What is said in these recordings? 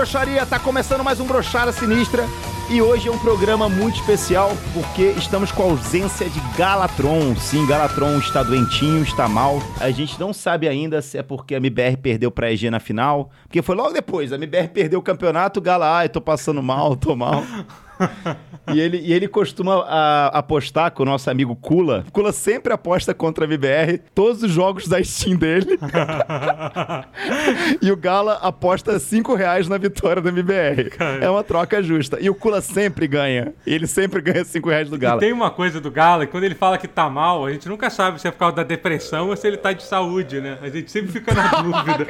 Broxaria! Tá começando mais um Brochada Sinistra. E hoje é um programa muito especial porque estamos com a ausência de Galatron. Sim, Galatron está doentinho, está mal. A gente não sabe ainda se é porque a MBR perdeu pra EG na final. Porque foi logo depois. A MBR perdeu o campeonato, Gala, ai, tô passando mal, tô mal. e, ele, e ele costuma a, apostar com o nosso amigo Kula. Kula sempre aposta contra a MBR, todos os jogos da Steam dele. e o Gala aposta 5 reais na vitória da MBR. É uma troca justa. E o Kula sempre ganha. Ele sempre ganha 5 reais do Gala. E tem uma coisa do Gala, quando ele fala que tá mal, a gente nunca sabe se é por causa da depressão ou se ele tá de saúde, né? A gente sempre fica na dúvida.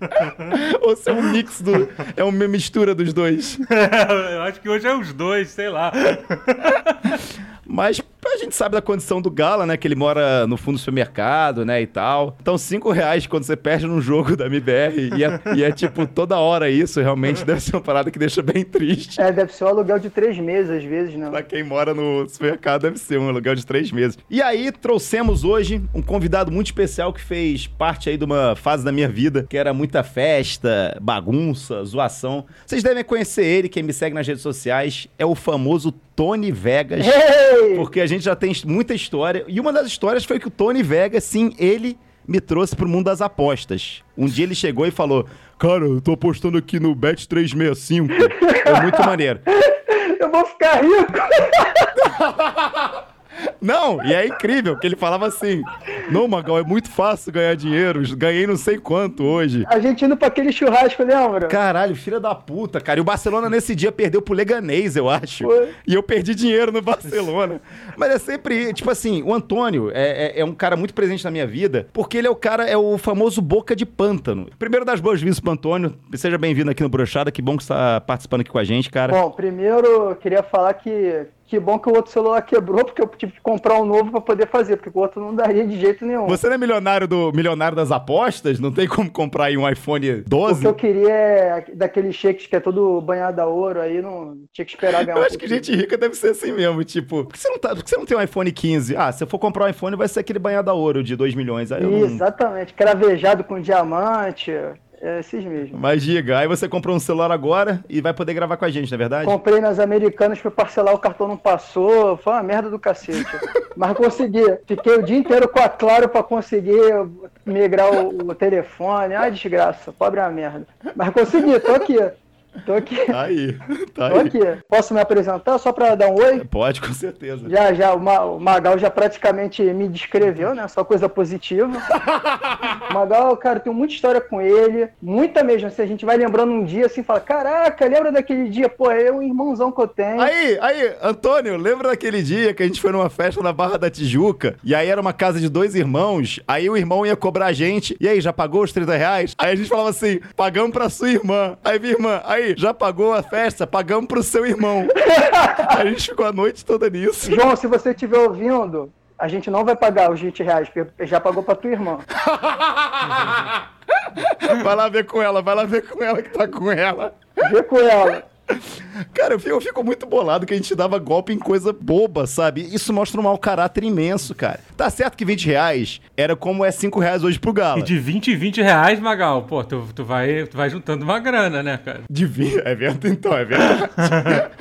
Ou se é um mix do. É uma mistura dos dois. Eu acho que hoje é os dois, sei lá. Mas a gente sabe da condição do Gala, né? Que ele mora no fundo do supermercado, né? E tal. Então, cinco reais quando você perde num jogo da MBR e é, e é, tipo toda hora isso, realmente deve ser uma parada que deixa bem triste. É, deve ser um aluguel de três meses, às vezes, né? Pra quem mora no supermercado, deve ser um aluguel de três meses. E aí, trouxemos hoje um convidado muito especial que fez parte aí de uma fase da minha vida, que era muita festa, bagunça, zoação. Vocês devem conhecer ele, quem me segue nas redes sociais, é o famoso Tony Vegas. Ei! Porque a gente já tem muita história. E uma das histórias foi que o Tony Vegas, sim, ele me trouxe pro mundo das apostas. Um dia ele chegou e falou: Cara, eu tô apostando aqui no Bet 365. É muito maneiro. Eu vou ficar rico. Não, e é incrível que ele falava assim: Não, Magal, é muito fácil ganhar dinheiro. Ganhei não sei quanto hoje. A gente indo pra aquele churrasco, lembra? Caralho, filha da puta, cara. E o Barcelona nesse dia perdeu pro Leganês, eu acho. Foi. E eu perdi dinheiro no Barcelona. Mas é sempre, tipo assim, o Antônio é, é, é um cara muito presente na minha vida, porque ele é o cara, é o famoso boca de pântano. Primeiro das boas-vindas pro Antônio. Seja bem-vindo aqui no Brochada. Que bom que você tá participando aqui com a gente, cara. Bom, primeiro eu queria falar que que bom que o outro celular quebrou, porque eu tive que comprar um novo pra poder fazer, porque o outro não daria de jeito nenhum. Você não é milionário do milionário das apostas? Não tem como comprar aí um iPhone O 12? que eu queria é daquele shakes que é todo banhado a ouro, aí não tinha que esperar ganhar Eu um acho que pouquinho. gente rica deve ser assim mesmo, tipo, por que você não, tá, que você não tem um iPhone 15? Ah, se eu for comprar um iPhone, vai ser aquele banhado a ouro de 2 milhões. Aí eu não... Exatamente, cravejado com diamante, é esses mesmo. Mas diga, aí você comprou um celular agora e vai poder gravar com a gente, não é verdade? Comprei nas americanas, fui parcelar, o cartão não passou, foi uma merda do cacete. Mas consegui. Fiquei o dia inteiro com a Claro pra conseguir migrar o, o telefone. Ai, desgraça, pobre é uma merda. Mas consegui, tô aqui. Tô aqui. Tá aí, tá Tô aí. aqui. Posso me apresentar só pra dar um oi? Pode, com certeza. Já, já, o Ma- o Magal já praticamente me descreveu, né? Só coisa positiva. Magal, cara, tem muita história com ele, muita mesmo. Assim, a gente vai lembrando um dia assim, fala: Caraca, lembra daquele dia? Pô, é um irmãozão que eu tenho. Aí, aí, Antônio, lembra daquele dia que a gente foi numa festa na Barra da Tijuca? E aí era uma casa de dois irmãos, aí o irmão ia cobrar a gente, e aí, já pagou os 30 reais? Aí a gente falava assim, pagamos pra sua irmã. Aí, minha irmã, aí, já pagou a festa? Pagamos pro seu irmão. aí a gente ficou a noite toda nisso. João, se você estiver ouvindo, a gente não vai pagar os 20 reais, porque já pagou pra tua irmã. Vai lá ver com ela, vai lá ver com ela que tá com ela. Vê com ela. Cara, eu fico, eu fico muito bolado que a gente dava golpe em coisa boba, sabe? Isso mostra um mau caráter imenso, cara. Tá certo que 20 reais era como é 5 reais hoje pro Gala. E de 20 em 20 reais, Magal, pô, tu, tu, vai, tu vai juntando uma grana, né, cara? De vi- É verdade, então, é verdade.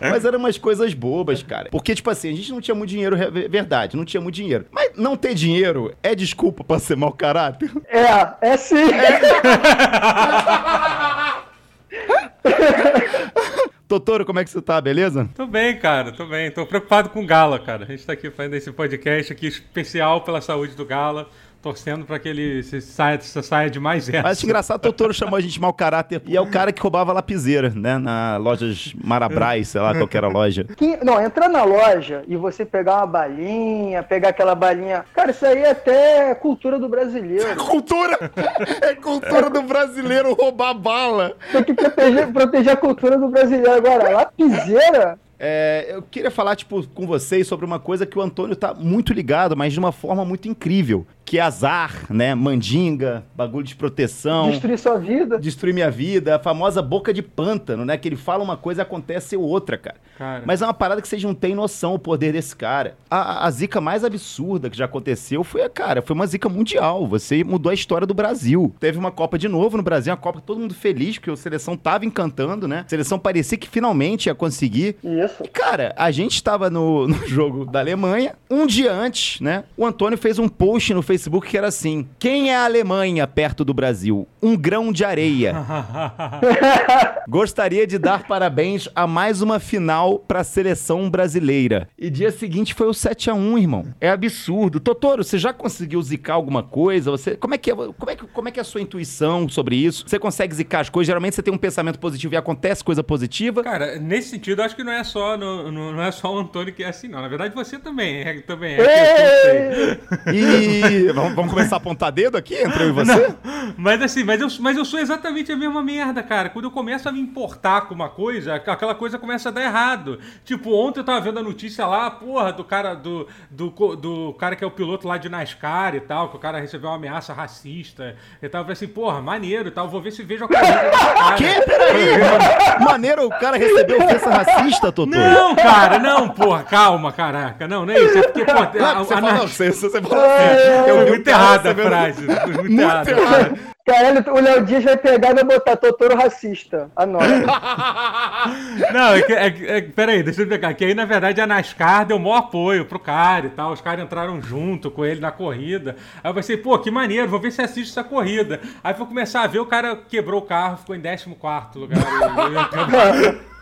Mas eram umas coisas bobas, cara. Porque, tipo assim, a gente não tinha muito dinheiro, é verdade, não tinha muito dinheiro. Mas não ter dinheiro é desculpa pra ser mau caráter? É, é sim. Totoro, como é que você tá, beleza? Tô bem, cara, tô bem. Tô preocupado com o Gala, cara. A gente tá aqui fazendo esse podcast aqui especial pela saúde do Gala, torcendo pra que ele se saia, se saia de mais essa. Mas engraçado, Totoro chamou a gente de mau caráter. E é o cara que roubava lapiseira, né? Na lojas Marabras, sei lá, qual que era a loja. Que- não, entrar na loja e você pegar uma balinha, pegar aquela balinha. Cara, isso aí é até cultura do brasileiro. Cultura! É cultura do brasileiro roubar bala. Tem que proteger, proteger a cultura do brasileiro. Agora, lapiseira? É, eu queria falar, tipo, com vocês sobre uma coisa que o Antônio tá muito ligado, mas de uma forma muito incrível. Que é azar, né? Mandinga, bagulho de proteção. Destruir sua vida. Destruir minha vida. A famosa boca de pântano, né? Que ele fala uma coisa e acontece outra, cara. cara. Mas é uma parada que vocês não têm noção o poder desse cara. A, a zica mais absurda que já aconteceu foi, cara, foi uma zica mundial. Você mudou a história do Brasil. Teve uma Copa de novo no Brasil, uma Copa todo mundo feliz, porque a seleção tava encantando, né? A seleção parecia que finalmente ia conseguir. Isso. E, cara, a gente tava no, no jogo da Alemanha. Um dia antes, né? O Antônio fez um post no Facebook Facebook que era assim: Quem é a Alemanha perto do Brasil? Um grão de areia. Gostaria de dar parabéns a mais uma final para a seleção brasileira. E dia seguinte foi o 7 a 1 irmão. É absurdo. Totoro, você já conseguiu zicar alguma coisa? Você, como é que é, como é, como é, que é a sua intuição sobre isso? Você consegue zicar as coisas? Geralmente você tem um pensamento positivo e acontece coisa positiva? Cara, nesse sentido, acho que não é só no, no, não é só o Antônio que é assim, não. Na verdade, você também é, também é. E vamos, vamos, começar a apontar dedo aqui entre eu e você? Não, mas assim, mas eu, mas eu sou exatamente a mesma merda, cara. Quando eu começo a me importar com uma coisa, aquela coisa começa a dar errado. Tipo, ontem eu tava vendo a notícia lá, porra, do cara do, do, do cara que é o piloto lá de NASCAR e tal, que o cara recebeu uma ameaça racista e tal. Eu falei assim, porra, maneiro e tal, vou ver se vejo a cara. Que? Peraí, maneiro o cara recebeu ofensa racista, Totô? Não, cara, não, porra, calma, caraca. Não, não é isso. É porque, pô, a, a, você, a, fala, não, você, você fala assim, eu muito errada a frase. Muito, muito errada. Caralho, o Léo Dias vai pegar e vai botar Totoro racista. Anota. Não, é que, é, é, peraí, deixa eu pegar. Que aí, na verdade, a NASCAR deu maior apoio pro cara e tal. Os caras entraram junto com ele na corrida. Aí eu pensei, pô, que maneiro, vou ver se assiste essa corrida. Aí foi começar a ver, o cara quebrou o carro, ficou em 14 lugar.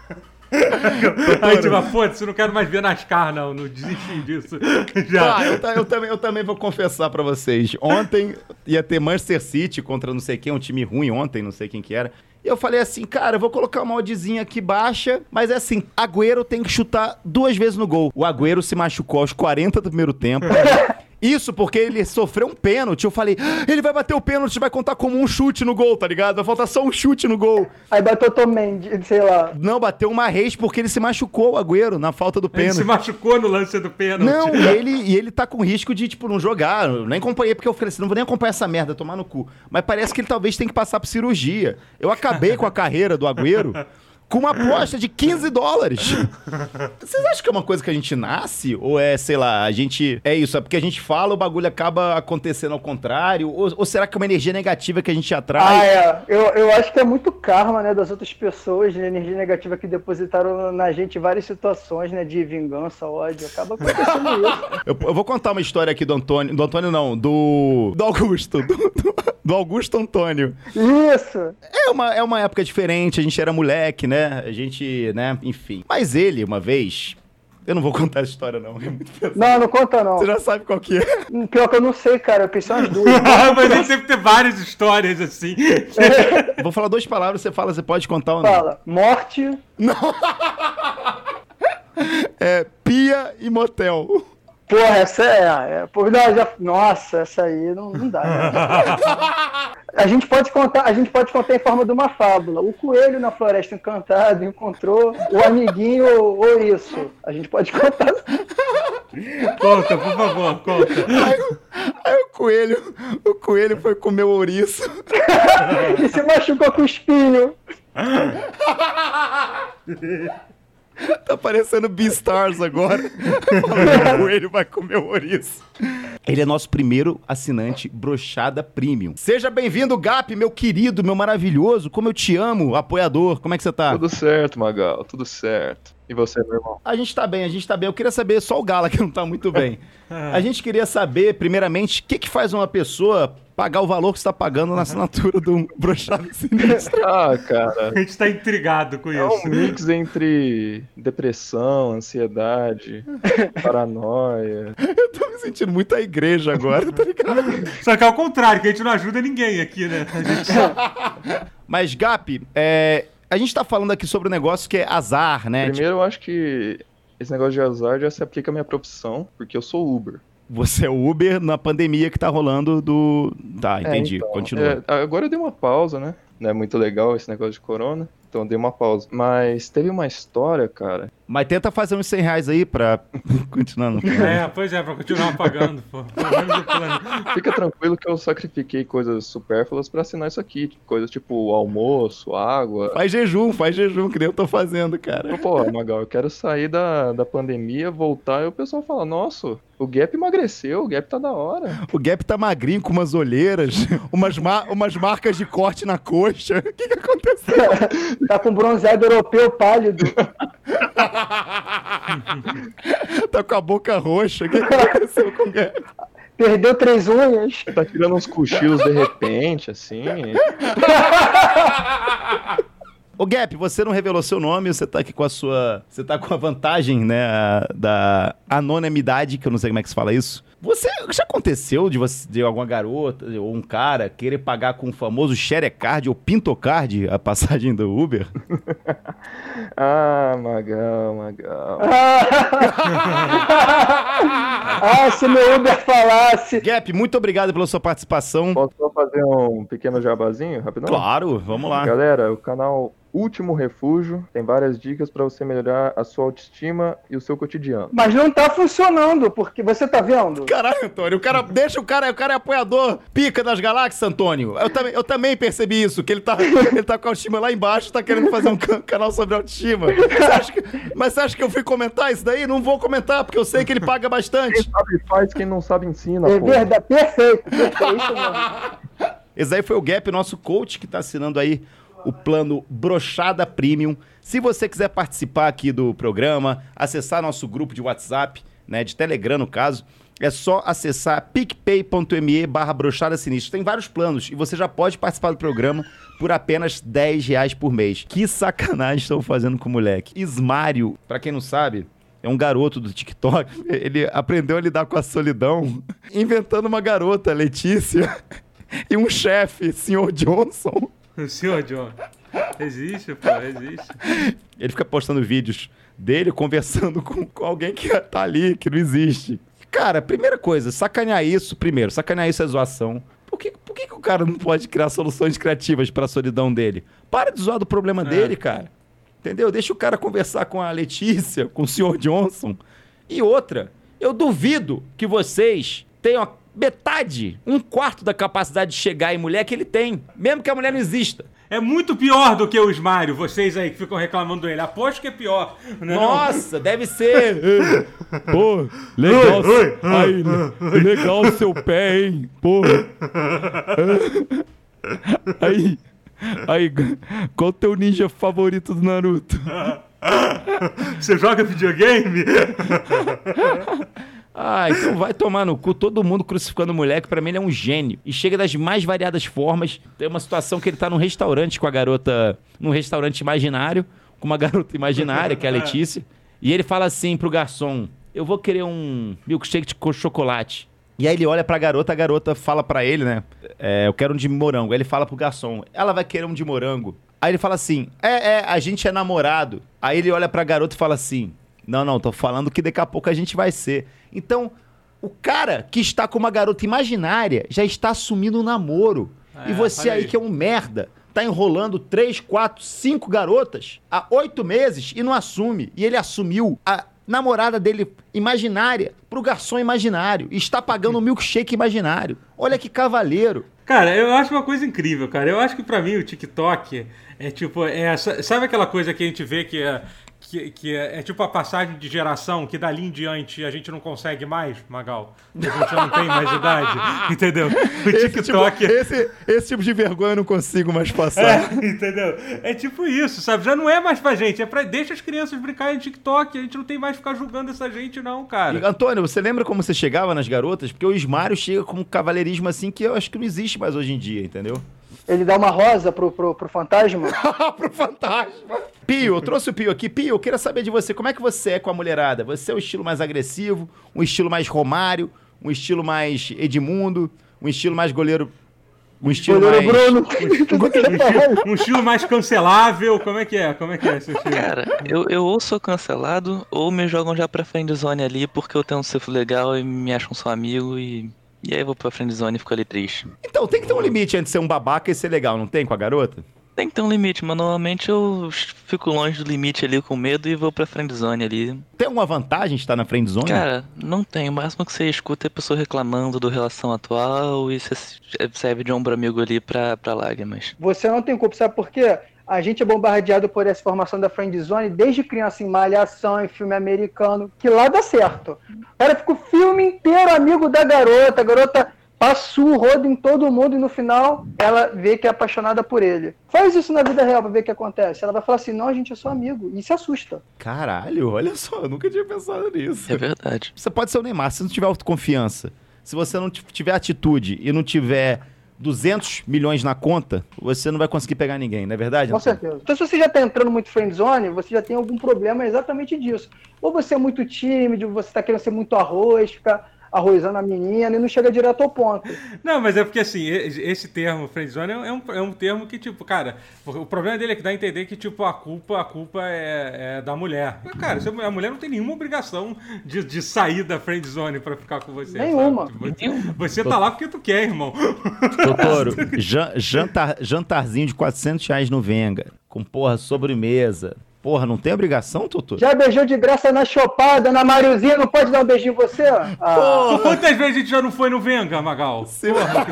Aí tipo, foda-se, não quero mais ver NASCAR, não. Não desisti disso. Já. Ah, eu, eu, também, eu também vou confessar pra vocês. Ontem ia ter Manchester City contra não sei quem, um time ruim ontem, não sei quem que era. E eu falei assim, cara, eu vou colocar uma oddzinha aqui baixa, mas é assim, Agüero tem que chutar duas vezes no gol. O Agüero se machucou aos 40 do primeiro tempo. Isso porque ele sofreu um pênalti. Eu falei, ah, ele vai bater o pênalti, vai contar como um chute no gol, tá ligado? Vai faltar só um chute no gol. Aí bateu também, sei lá. Não, bateu uma rede porque ele se machucou, o Agüero, na falta do pênalti. Ele se machucou no lance do pênalti. Não, e ele, e ele tá com risco de, tipo, não jogar. Eu nem acompanhei porque eu falei assim, não vou nem acompanhar essa merda, tomar no cu. Mas parece que ele talvez tenha que passar por cirurgia. Eu acabei com a carreira do Agüero com uma aposta de 15 dólares. Vocês acham que é uma coisa que a gente nasce? Ou é, sei lá, a gente. É isso, é porque a gente fala, o bagulho acaba acontecendo ao contrário? Ou, ou será que é uma energia negativa que a gente atrai? Ah, é. Eu, eu acho que é muito karma, né, das outras pessoas, né, energia negativa que depositaram na gente várias situações, né, de vingança, ódio. Acaba acontecendo isso. Eu, eu, vou contar uma história aqui do Antônio. Do Antônio, não, do. Do Augusto. Do, do, do Augusto Antônio. Isso! É uma, é uma época diferente, a gente era moleque, né? A gente, né, enfim. Mas ele, uma vez, eu não vou contar essa história, não. É muito pesado. Não, não conta, não. Você já sabe qual que é. Hum, pior que eu não sei, cara. Eu pensei umas duas. Mas ele sempre tem várias histórias, assim. vou falar duas palavras, você fala, você pode contar ou não. Fala. Morte. Não. é pia e motel. Porra, essa é. é por, não, já, nossa, essa aí não, não dá. Né? a, gente pode contar, a gente pode contar em forma de uma fábula. O coelho na floresta encantada encontrou o amiguinho ouriço. A gente pode contar. Conta, por favor, conta. Aí, aí, o coelho, o coelho foi comer o ouriço. e se machucou com o espinho. Tá parecendo Beastars agora. o coelho vai comer o ouriço. Ele é nosso primeiro assinante Brochada Premium. Seja bem-vindo, Gap, meu querido, meu maravilhoso. Como eu te amo, apoiador. Como é que você tá? Tudo certo, Magal, tudo certo. E você, meu irmão? A gente tá bem, a gente tá bem. Eu queria saber, só o Gala que não tá muito bem. a gente queria saber, primeiramente, o que, que faz uma pessoa pagar o valor que você tá pagando na assinatura do Brochado Sinistro. Ah, cara. A gente tá intrigado com é isso. É um mix entre depressão, ansiedade, paranoia. Eu tô me sentindo muito a igreja agora, tá ligado? Só que é o contrário, que a gente não ajuda ninguém aqui, né? Gente... Mas, Gap, é, a gente tá falando aqui sobre um negócio que é azar, né? Primeiro, eu acho que esse negócio de azar já se aplica à minha profissão, porque eu sou Uber. Você é Uber na pandemia que tá rolando do. Tá, é, entendi. É, então, Continua. É, agora eu dei uma pausa, né? Não é muito legal esse negócio de corona. Então eu dei uma pausa. Mas teve uma história, cara, Mas tenta fazer uns 100 reais aí pra continuar no plano. É, pois é, pra continuar pagando, pô. Fica tranquilo que eu sacrifiquei coisas supérfluas pra assinar isso aqui. Coisas tipo almoço, água. Faz jejum, faz jejum, que nem eu tô fazendo, cara. Pô, Magal, eu quero sair da, da pandemia, voltar e o pessoal fala, nossa, o Gap emagreceu, o Gap tá da hora. O Gap tá magrinho, com umas olheiras, umas, ma- umas marcas de corte na coxa. O que que aconteceu? Tá com bronzeado europeu pálido. tá com a boca roxa. O que aconteceu com o Gap? Perdeu três unhas. Tá tirando uns cochilos de repente, assim. Ô Gap, você não revelou seu nome, você tá aqui com a sua. Você tá com a vantagem, né? Da anonimidade, que eu não sei como é que se fala isso. Você. Já aconteceu de você, de alguma garota ou um cara querer pagar com o famoso Sharecard ou Pintocard a passagem do Uber? Ah, Magal, Magal. ah, se meu Uber falasse. Gap, muito obrigado pela sua participação. Posso fazer um pequeno jabazinho, rapidão? Claro, vamos lá. Galera, o canal Último Refúgio tem várias dicas pra você melhorar a sua autoestima e o seu cotidiano. Mas não tá funcionando, porque você tá vendo? Caralho, Antônio, o cara deixa o cara, o cara é apoiador pica das galáxias, Antônio. Eu também, eu também percebi isso, que ele tá, ele tá com a autoestima lá embaixo, tá querendo fazer um can- canal sobre autoestima. Você acha que- mas você acha que eu fui comentar isso daí? Não vou comentar, porque eu sei que ele paga Quem bastante. sabe faz, quem não sabe ensina, É pô. verdade, perfeito, perfeito isso mesmo. Esse aí foi o Gap, nosso coach, que tá assinando aí o plano Brochada Premium. Se você quiser participar aqui do programa, acessar nosso grupo de WhatsApp, né, de Telegram no caso, é só acessar picpay.me barra brochada sinistra. Tem vários planos e você já pode participar do programa por apenas 10 reais por mês. Que sacanagem estão fazendo com o moleque. Ismário, pra quem não sabe, é um garoto do TikTok. Ele aprendeu a lidar com a solidão inventando uma garota, Letícia, e um chefe, senhor Johnson. O senhor John. Existe, pô, existe. Ele fica postando vídeos dele conversando com, com alguém que tá ali, que não existe. Cara, primeira coisa, sacanear isso, primeiro, sacanear isso é zoação. Por que, por que, que o cara não pode criar soluções criativas pra solidão dele? Para de zoar do problema É. dele, cara. Entendeu? Deixa o cara conversar com a Letícia, com o senhor Johnson. E outra, eu duvido que vocês tenham a metade, um quarto da capacidade de chegar em mulher que ele tem, mesmo que a mulher não exista. É muito pior do que o Ismário, vocês aí que ficam reclamando dele. Aposto que é pior. Não é não? Nossa, deve ser. Pô, legal. Aí, legal o seu pé, hein? Pô. Aí. Aí, qual o teu ninja favorito do Naruto? Você joga videogame? Ah, então vai tomar no cu todo mundo crucificando o moleque. Pra mim, ele é um gênio. E chega das mais variadas formas. Tem uma situação que ele tá num restaurante com a garota. Num restaurante imaginário. Com uma garota imaginária, que é a Letícia. E ele fala assim pro garçom: Eu vou querer um milkshake de co- chocolate. E aí ele olha pra garota, a garota fala pra ele, né? É, eu quero um de morango. Aí ele fala pro garçom: Ela vai querer um de morango. Aí ele fala assim: É, é, a gente é namorado. Aí ele olha pra garota e fala assim: Não, não, tô falando que daqui a pouco a gente vai ser. Então, o cara que está com uma garota imaginária já está assumindo um namoro. É, e você aí aí. que é um merda, tá enrolando três, quatro, cinco garotas há oito meses e não assume. E ele assumiu a namorada dele imaginária pro garçom imaginário. E está pagando um milkshake imaginário. Olha que cavaleiro. Cara, eu acho uma coisa incrível, cara. Eu acho que pra mim o TikTok é tipo, é, sabe aquela coisa que a gente vê que é, que, que é, é tipo a passagem de geração que dali em diante a gente não consegue mais, Magal? A gente já não tem mais idade, entendeu? O TikTok Esse tipo, esse, esse tipo de vergonha eu não consigo mais passar. É, entendeu? É tipo isso, sabe? Já não é mais pra gente, é pra. Deixa as crianças brincarem de TikTok, a gente não tem mais que ficar julgando essa gente, não, cara. E, Antônio, você lembra como você chegava nas garotas? Porque o Ismário chega com um cavaleirismo assim que eu acho que não existe mais hoje em dia, entendeu? Ele dá uma rosa pro, pro, pro fantasma. Pro fantasma. Pio, eu trouxe o Pio aqui. Pio, eu queria saber de você, como é que você é com a mulherada? Você é o estilo mais agressivo, um estilo mais Romário, um estilo mais Edmundo, um estilo mais goleiro... Um estilo Goleiro mais... Bruno. Um estilo mais cancelável, como é que é? Como é que é esse estilo? Cara, eu, eu ou sou cancelado, ou me jogam já pra friendzone ali porque eu tenho um cifro legal e me acham só amigo e. E aí eu vou pra friendzone e fico ali triste. Então, tem que ter um limite entre ser um babaca e ser legal, não tem, com a garota? Tem que ter um limite, mas normalmente eu fico longe do limite ali com medo e vou pra friendzone ali. Tem alguma vantagem de estar na friend zone? Cara, não tem. O máximo que você escuta é a pessoa reclamando do relação atual e você serve de ombro amigo ali pra, pra lágrimas. Você não tem culpa, sabe por quê? A gente é bombardeado por essa formação da friend zone desde criança em malhação, em filme americano, que lá dá certo. O cara fica o filme inteiro amigo da garota, a garota passa o rodo em todo mundo e no final ela vê que é apaixonada por ele. Faz isso na vida real pra ver o que acontece. Ela vai falar assim: não, a gente é só amigo. E se assusta. Caralho, olha só, eu nunca tinha pensado nisso. É verdade. Você pode ser o Neymar, se não tiver autoconfiança, se você não tiver atitude e não tiver 200 milhões na conta, você não vai conseguir pegar ninguém, não é verdade? Com Antônio? certeza. Então, se você já tá entrando muito friend zone, você já tem algum problema exatamente disso. Ou você é muito tímido, você tá querendo ser muito arroz, ficar arrozando a menina e não chega direto ao ponto. Não, mas é porque assim, esse termo friendzone é um, é um termo que, tipo, cara, o problema dele é que dá a entender que, tipo, a culpa, a culpa é, é da mulher. Mas, Cara, a mulher não tem nenhuma obrigação de, de sair da friendzone pra ficar com você. Nenhuma. sabe? Tipo, Você, você tá lá porque tu quer, irmão. Doutor, jan- jantar, jantarzinho de 400 reais no Venga, com porra, sobremesa. Porra, não tem obrigação, Totoro? Já beijou de graça na chopada, na Mariozinha, não pode dar um beijinho em você? Ah, Quantas vezes a gente já não foi no Venga, Magal? Porra,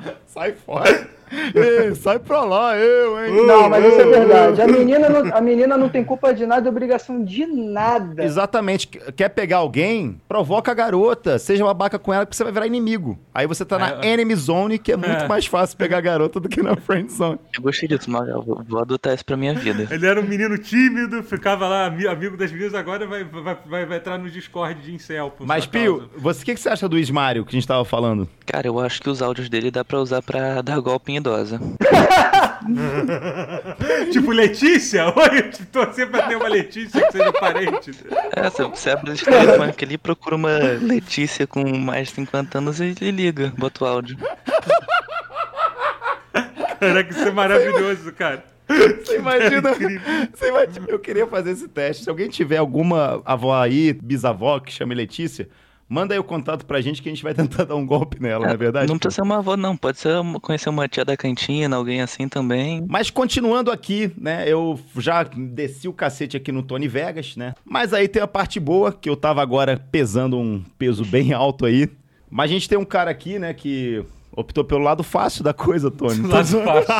que Sai fora. Ei, sai pra lá, eu, hein? não, mas isso é verdade. A menina, não, a menina não tem culpa de nada, obrigação de nada. Exatamente. Qu- Quer pegar alguém? Provoca a garota. Seja babaca com ela, porque você vai virar inimigo. Aí você tá na É. enemy zone, que é muito É. mais fácil pegar a garota do que na friend zone. Eu gostei disso, Magal. Vou, vou adotar isso pra minha vida. Ele era um menino tímido, ficava lá, ami- amigo das meninas, agora vai, vai, vai, vai entrar no Discord de incel. Mas, Pio, o que, que você acha do Ismário que a gente tava falando? Cara, eu acho que os áudios dele dá pra usar pra dar golpe em idosa. Tipo, Letícia? Oi, tipo, torcer pra ter uma Letícia que seja parente. É, você, abre esse telefone ali, procura uma Letícia com mais de 50 anos e, e liga, bota o áudio. Caraca, isso é maravilhoso, cara. Você imagina, você imagina? Eu queria fazer esse teste. Se alguém tiver alguma avó aí, bisavó, que chame Letícia, manda aí o contato pra gente que a gente vai tentar dar um golpe nela, não é verdade? Não precisa ser uma avó, não. Pode ser conhecer uma tia da cantina, alguém assim também. Mas continuando aqui, né? Eu já desci o cacete aqui no Tony Vegas, né? Mas aí tem a parte boa, que eu tava agora pesando um peso bem alto aí. Mas a gente tem um cara aqui, né, que optou pelo lado fácil da coisa, Tony. Lado fácil.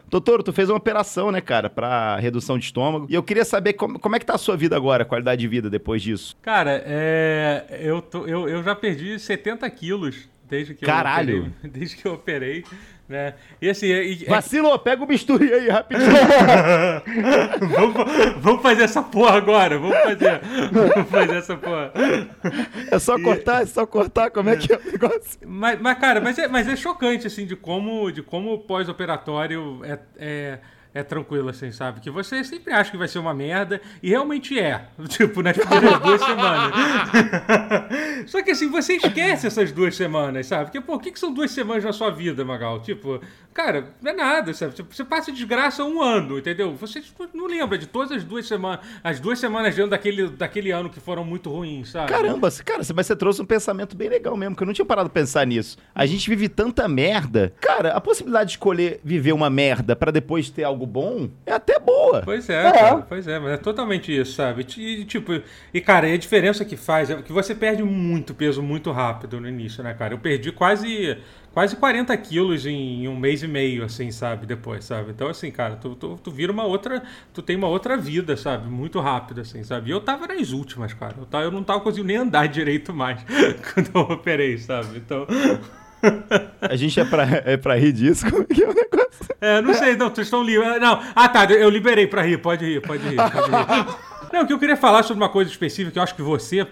Doutor, tu fez uma operação, né, cara, pra redução de estômago. E eu queria saber como, como é que tá a sua vida agora, a qualidade de vida depois disso. Cara, é, eu, tô, eu, eu já perdi 70 quilos desde que Caralho. eu operei. Desde que eu operei, né? E assim, e- pega o bisturi aí rapidinho. vamos, vamos fazer essa porra agora. Vamos fazer. Vamos fazer essa porra. É só cortar, é só cortar, como é que é o negócio? Mas, mas, cara, mas é, mas é chocante, assim, de como, de como o pós-operatório é, é, é tranquilo, assim, sabe? Que você sempre acha que vai ser uma merda, e realmente é. Tipo, nas primeiras duas semanas. Só que, assim, você esquece essas duas semanas, sabe? Porque, pô, o que, que são duas semanas na sua vida, Magal? Tipo, cara, não é nada, sabe? Tipo, Você passa desgraça um ano, entendeu? Você tipo, não lembra de todas as duas semanas, as duas semanas dentro daquele, daquele ano que foram muito ruins, sabe? Caramba, cara, mas você trouxe um pensamento bem legal mesmo, que eu não tinha parado pra pensar nisso. A gente vive tanta merda. Cara, a possibilidade de escolher viver uma merda pra depois ter algo bom é até boa. Pois é, É. cara, pois é, mas é totalmente isso, sabe? E, tipo, e cara, e a diferença que faz é que você perde muito peso muito rápido no início, né, cara? Eu perdi quase, quase 40 quilos em um mês e meio, assim, sabe? Depois, sabe? Então, assim, cara, tu, tu, tu vira uma outra, tu tem uma outra vida, sabe? Muito rápido, assim, sabe? E eu tava nas últimas, cara. Eu, tava, eu não tava conseguindo nem andar direito mais quando eu operei, sabe? Então. A gente é pra, é pra rir disso? Como é que é o negócio? É, não sei, não, vocês estão livres. Não, ah tá, eu liberei pra rir, pode rir, pode rir, pode rir. Não, que eu queria falar sobre uma coisa específica que eu acho que você.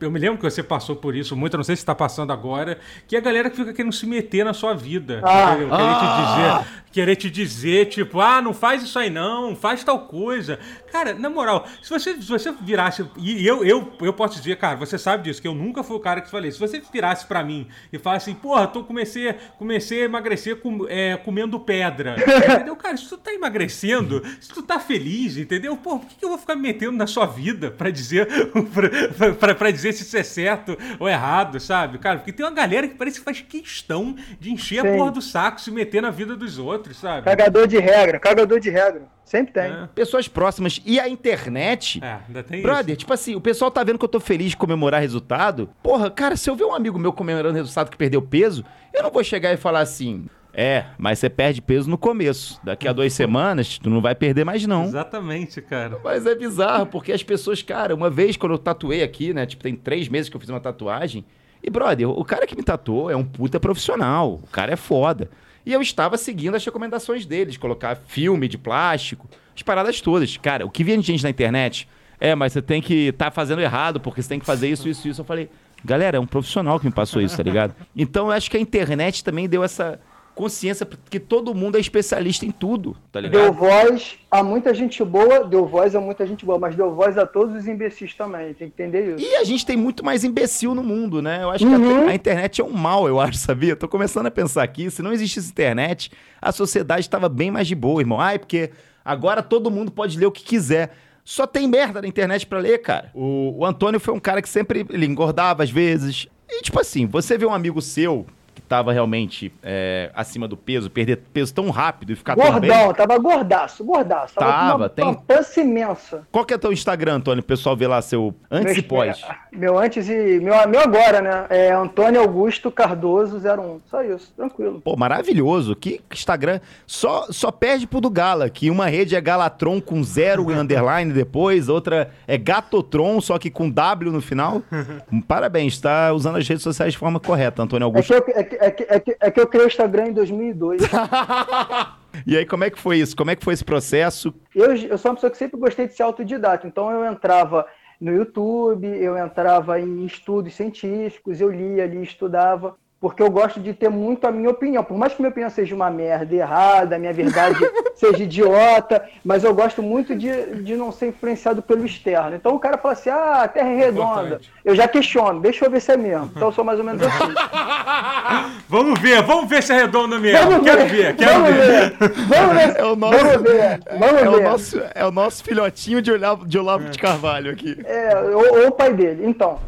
Eu me lembro que você passou por isso muito, eu não sei se está passando agora, que é a galera que fica querendo se meter na sua vida. Ah. Querer te dizer, querer te dizer, tipo, ah, não faz isso aí não, faz tal coisa. Cara, na moral, se você, se você virasse. E eu, eu, eu posso dizer, cara, você sabe disso, que eu nunca fui o cara que falei. Se você virasse pra mim e falasse assim, porra, tô, comecei, comecei a emagrecer com, é, comendo pedra. entendeu? Cara, se tu tá emagrecendo, se tu tá feliz, entendeu? Pô, por que, que eu vou ficar me metendo na sua vida pra dizer, pra, pra- pra dizer dizer se isso é certo ou errado, sabe? Cara, porque tem uma galera que parece que faz questão de encher Sim. a porra do saco, se meter na vida dos outros, sabe? Cagador de regra, cagador de regra. Sempre tem. É, Pessoas próximas e a internet. é, ainda tem Brother, isso. tipo assim, o pessoal tá vendo que eu tô feliz de comemorar resultado. Porra, cara, se eu ver um amigo meu comemorando resultado que perdeu peso, eu não vou chegar e falar assim. É, mas você perde peso no começo. Daqui a duas semanas, tu não vai perder mais, não. Exatamente, cara. Mas é bizarro, porque as pessoas, cara, uma vez quando eu tatuei aqui, né? Tipo, tem três meses que eu fiz uma tatuagem. E, brother, o cara que me tatuou é um puta profissional. O cara é foda. E eu estava seguindo as recomendações dele, de colocar filme de plástico, as paradas todas. Cara, o que vinha de gente na internet, é, mas você tem que estar fazendo errado, porque você tem que fazer isso, isso, isso. Eu falei, galera, é um profissional que me passou isso, tá ligado? Então eu acho que a internet também deu essa consciência que todo mundo é especialista em tudo, tá Deu ligado? voz a muita gente boa, deu voz a muita gente boa, mas deu voz a todos os imbecis também, tem que entender isso. E a gente tem muito mais imbecil no mundo, né? Eu acho Uhum. que a, a internet é um mal, eu acho, sabia? Tô começando a pensar aqui, se não existisse internet, a sociedade estava bem mais de boa, irmão. Ai, porque agora todo mundo pode ler o que quiser. Só tem merda na internet pra ler, cara. O, o Antônio foi um cara que sempre ele engordava às vezes. E tipo assim, você vê um amigo seu que tava realmente é, acima do peso, perder peso tão rápido e ficar tão bem. Gordão, tava gordaço, gordaço. Tava, Tava, uma, tem- uma pança imensa. Qual que é teu Instagram, Antônio? O pessoal vê lá seu antes Meu- e pós. Meu antes e. Meu, meu agora, né? É Antônio Augusto Cardoso 01. Só isso, tranquilo. Pô, maravilhoso. Que Instagram. Só, só perde pro do Gala, que uma rede é Galatron com zero e underline depois, outra é Gatotron, só que com W no final. Parabéns, tá usando as redes sociais de forma correta, Antônio É Augusto. que, eu, é, que, é, que, é, que, é que eu criei o Instagram em 2002. E aí, como é que foi isso? Como é que foi esse processo? Eu, eu sou uma pessoa que sempre gostei de ser autodidata, então eu entrava no YouTube, eu entrava em estudos científicos, eu lia ali, estudava, porque eu gosto de ter muito a minha opinião. Por mais que minha opinião seja uma merda errada, a minha verdade seja idiota, mas eu gosto muito de, de não ser influenciado pelo externo. Então o cara fala assim: ah, a Terra é redonda. Importante. Eu já questiono, deixa eu ver se é mesmo. Então eu sou mais ou menos assim. Vamos ver, vamos ver se é redonda mesmo. Vamos quero ver, quero vamos ver. ver. Vamos ver. É o nosso- Vamos ver. Vamos É o ver. nosso, é o nosso filhotinho de Olavo de, Olavo de Carvalho aqui. É, ou, ou o pai dele. Então.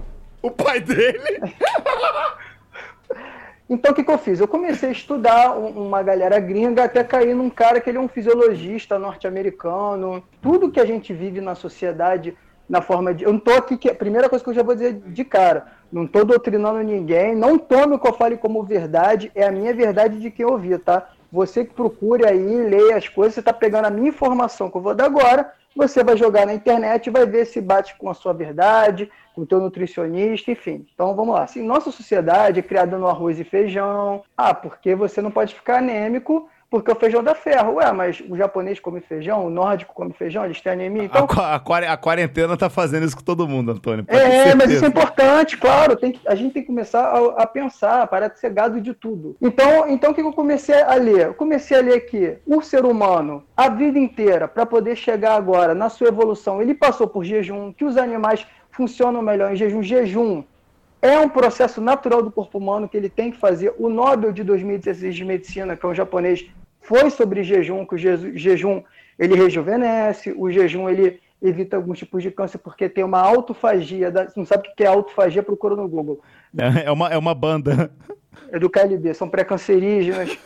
O pai dele. Então, o que, que eu fiz? Eu comecei a estudar um- uma galera gringa até cair num cara que ele é um fisiologista norte-americano. Tudo que a gente vive na sociedade, na forma de. Eu não tô aqui. Que... A primeira coisa que eu já vou dizer de cara: não tô doutrinando ninguém, não tome o que eu fale como verdade, é a minha verdade de quem ouvir, tá? Você que procure aí, leia as coisas, você tá pegando a minha informação que eu vou dar agora, você vai jogar na internet e vai ver se bate com a sua verdade, com o teu nutricionista, enfim. Então vamos lá. Assim, nossa sociedade é criada no arroz e feijão. Ah, porque você não pode ficar anêmico porque o feijão dá ferro. Ué, mas o japonês come feijão, o nórdico come feijão, eles têm anemia. Então, A, a quare- a quarentena tá fazendo isso com todo mundo, Antônio. é, mas isso é importante, claro. Que- a gente tem que começar a, a pensar, parar de ser gado de tudo. Então, então o que eu comecei a ler? Eu comecei a ler que o ser humano, a vida inteira, para poder chegar agora na sua evolução, ele passou por jejum, que os animais funcionam melhor em jejum. Jejum é um processo natural do corpo humano que ele tem que fazer. O Nobel de 2016 de Medicina, que é um japonês, foi sobre jejum, que o jeju- jejum ele rejuvenesce, o jejum ele evita alguns tipos de câncer porque tem uma autofagia. Da, você não sabe o que é autofagia, procura no Google. É, é uma, é uma banda. É do KLB, são pré-cancerígenas.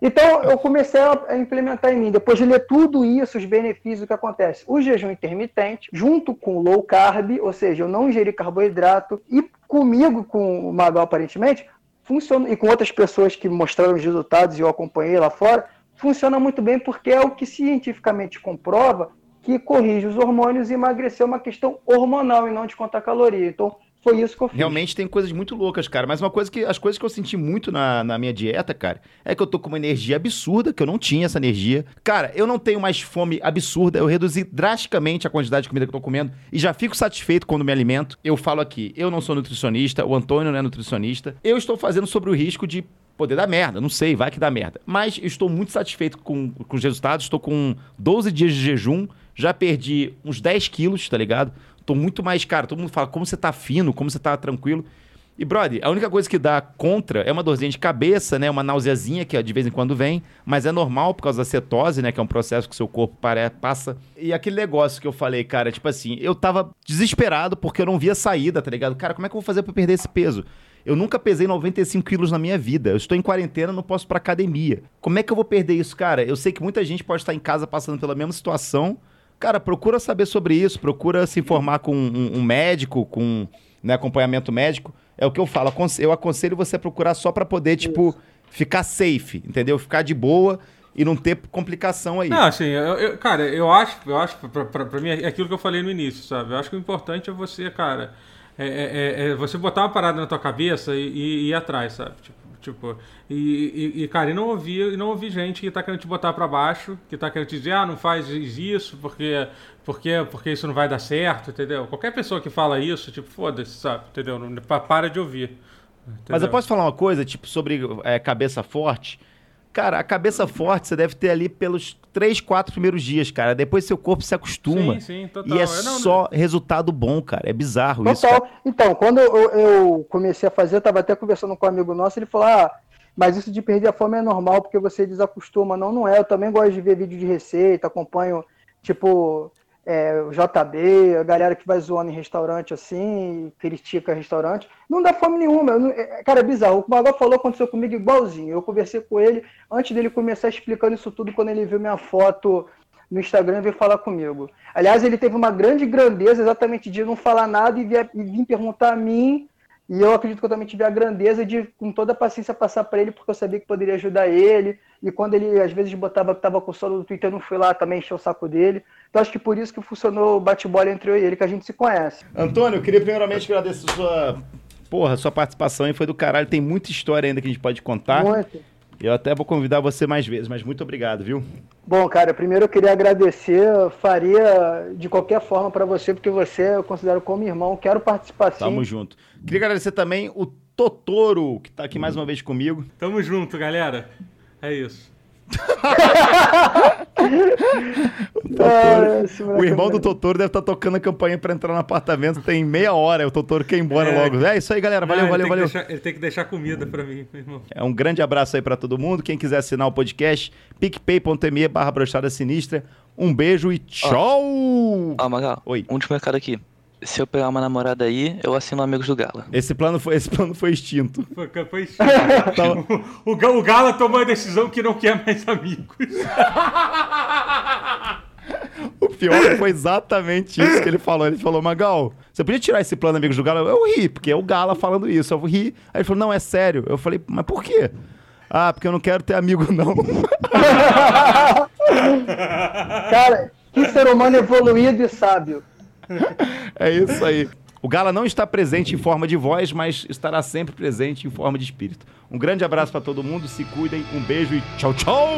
Então, eu comecei a implementar em mim. Depois de ler tudo isso, os benefícios, o que acontece? O jejum intermitente, junto com o low carb, ou seja, eu não ingeri carboidrato, e comigo, com o Magal, aparentemente, funciona, e com outras pessoas que mostraram os resultados e eu acompanhei lá fora, funciona muito bem porque é o que cientificamente comprova que corrige os hormônios e emagrecer é uma questão hormonal e não de contar caloria. Então, foi isso que eu fiz. Realmente tem coisas muito loucas, cara. Mas uma coisa que. As coisas que eu senti muito na, na minha dieta, cara, é que eu tô com uma energia absurda, que eu não tinha essa energia. Cara, eu não tenho mais fome absurda. Eu reduzi drasticamente a quantidade de comida que eu tô comendo e já fico satisfeito quando me alimento. Eu falo aqui, eu não sou nutricionista, o Antônio não é nutricionista. Eu estou fazendo sobre o risco de poder dar merda, não sei, vai que dá merda. Mas estou muito satisfeito com, com os resultados. Estou com 12 dias de jejum, já perdi uns 10 quilos, tá ligado? Tô muito mais, cara, todo mundo fala como você tá fino, como você tá tranquilo. E, brother, a única coisa que dá contra é uma dorzinha de cabeça, né? Uma náuseazinha que de vez em quando vem, mas é normal por causa da cetose, né? Que é um processo que o seu corpo pare- passa. E aquele negócio que eu falei, cara, tipo assim, eu tava desesperado porque eu não via saída, tá ligado? Cara, como é que eu vou fazer pra perder esse peso? Eu nunca pesei 95 quilos na minha vida. Eu estou em quarentena, não posso ir pra academia. Como é que eu vou perder isso, cara? Eu sei que muita gente pode estar em casa passando pela mesma situação. Cara, procura saber sobre isso, procura se informar com um, um médico, com né, acompanhamento médico. É o que eu falo. Eu aconselho você a procurar só pra poder, tipo, ficar safe, entendeu? Ficar de boa e não ter complicação aí. Não, assim, eu, eu- cara, eu acho, eu acho, pra, pra, pra mim, é aquilo que eu falei no início, sabe? Eu acho que o importante é você, cara, é, é- é- é você botar uma parada na tua cabeça e, e- e ir atrás, sabe? Tipo, tipo e, e- e, cara, e não ouvir, e não ouvir gente que tá querendo te botar pra baixo, que tá querendo te dizer, ah, não faz isso porque, porque, porque isso não vai dar certo, entendeu? Qualquer pessoa que fala isso, tipo, foda-se, sabe? Entendeu? Não, para de ouvir. Mas eu entendeu? posso falar uma coisa, tipo, sobre é, cabeça forte? Cara, a cabeça forte você deve ter ali pelos três, quatro primeiros dias, cara. Depois seu corpo se acostuma. Sim, sim, total. E é Eu não- só resultado bom, cara. É bizarro isso. Total. Cara. Então, quando eu, eu comecei a fazer, eu tava até conversando com um amigo nosso, ele falou, ah, mas isso de perder a fome é normal, porque você desacostuma. Não, não é. Eu também gosto de ver vídeo de receita, acompanho, tipo, é, o JB, a galera que vai zoando em restaurante assim, critica restaurante. Não dá fome nenhuma. não- é- cara, é bizarro. O que o Magal falou aconteceu comigo igualzinho. Eu conversei com ele antes dele começar explicando isso tudo, quando ele viu minha foto no Instagram e veio falar comigo. Aliás, ele teve uma grande grandeza exatamente de não falar nada e, vir, perguntar a mim. E eu acredito que eu também tive a grandeza de, com toda a paciência, passar para ele, porque eu sabia que poderia ajudar ele. E quando ele, às vezes, botava que estava com sono no Twitter, eu não fui lá também encher o saco dele. Então, acho que por isso que funcionou o bate-bola entre eu e ele, que a gente se conhece. Antônio, eu queria primeiramente agradecer sua. Porra, sua participação aí foi do caralho. Tem muita história ainda que a gente pode contar. Muito. Eu até vou convidar você mais vezes, mas muito obrigado, viu? Bom, cara, primeiro eu queria agradecer, faria de qualquer forma para você, porque você eu considero como irmão, quero participar sim. Tamo junto. Queria agradecer também o Totoro, que tá aqui mais uma vez comigo. Tamo junto, galera. É isso. Ah, esse O moleque é irmão do. Totoro deve estar tocando a campanha pra entrar no apartamento. Tem meia hora. O Totoro quer ir embora É. logo. É isso aí, galera. Valeu, Ah, valeu, valeu. deixar- ele tem que deixar comida pra mim, meu irmão. É um grande abraço aí pra todo mundo. Quem quiser assinar o podcast, picpay.me barra brochada sinistra. Um beijo e tchau! Ó, Magal, Oi. um último recado aqui. Se eu pegar uma namorada aí, eu assino Amigos do Gala. Esse plano foi, esse plano foi extinto. Foi, foi. Tava- o, o Gala tomou a decisão que não quer mais amigos. O pior foi exatamente isso que ele falou. Ele falou, Magal, você podia tirar esse plano, amigos do Gala? Eu ri, porque é o Gala falando isso. Eu ri. Aí ele falou, não, é sério. Eu falei, mas por quê? Ah, porque eu não quero ter amigo, não. Cara, que ser humano evoluído e sábio. é isso aí. O Gala não está presente em forma de voz, mas estará sempre presente em forma de espírito. Um grande abraço pra todo mundo, se cuidem, um beijo e tchau, tchau!